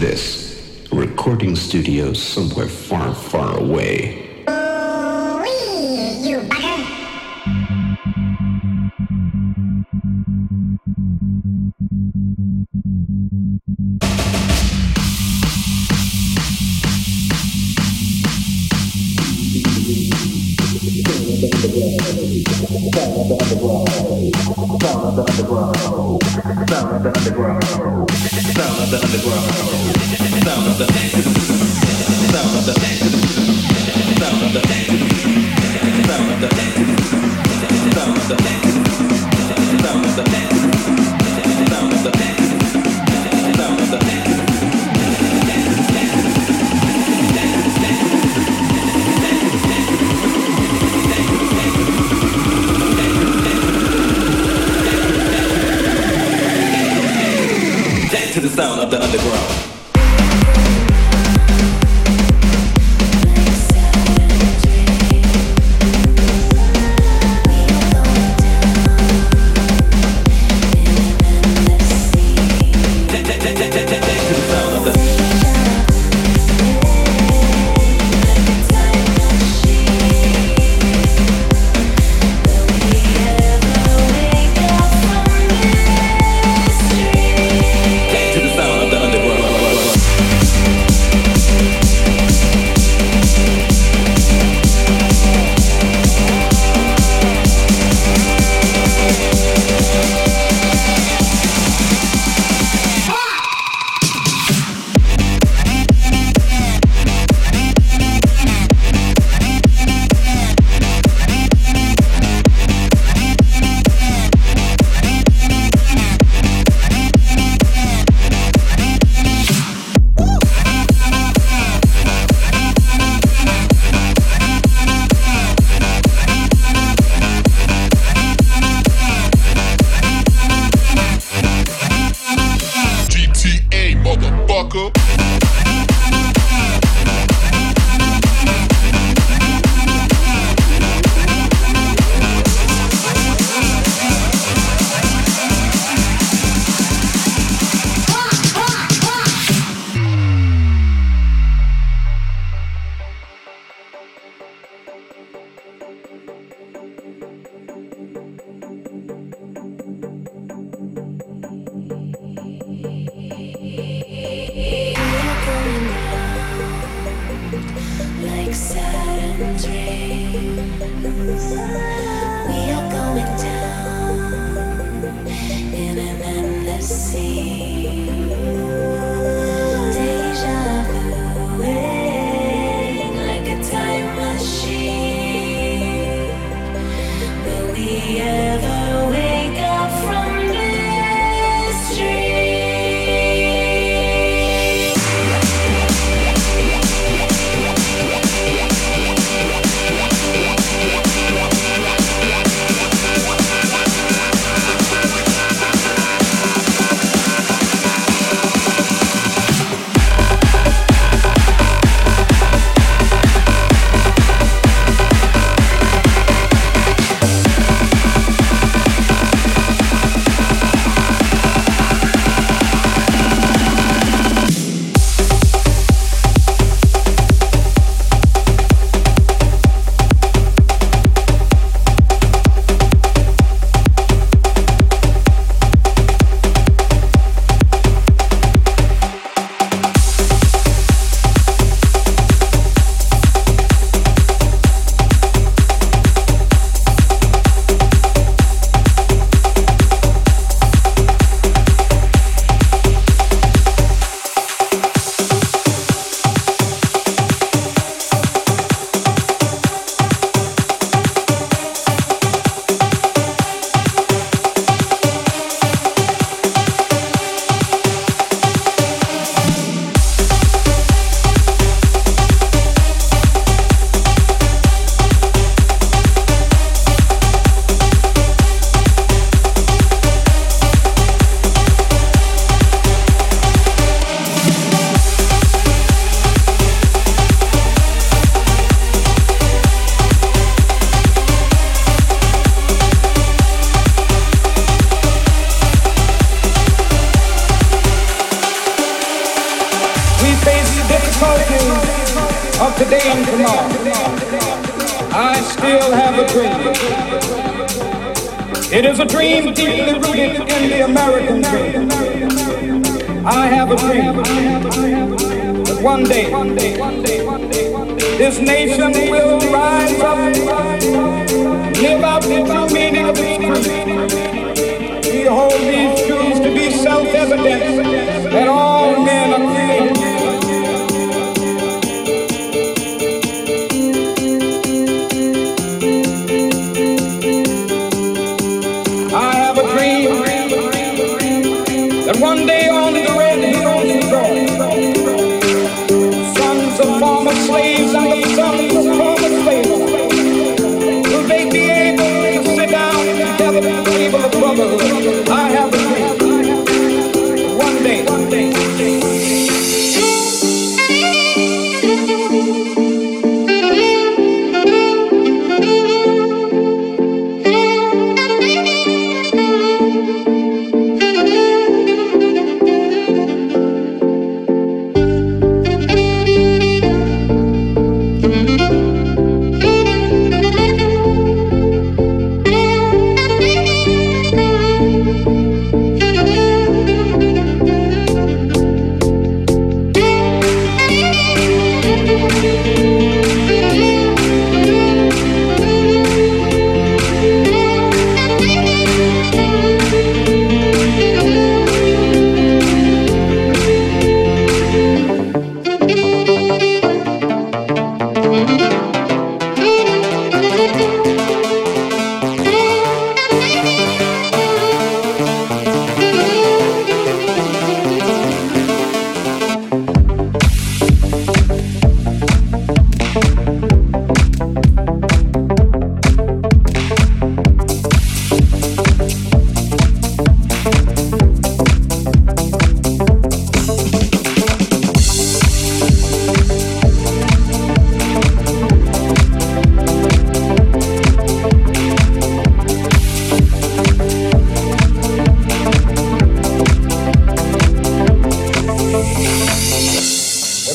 This. A recording studio somewhere far, far away. you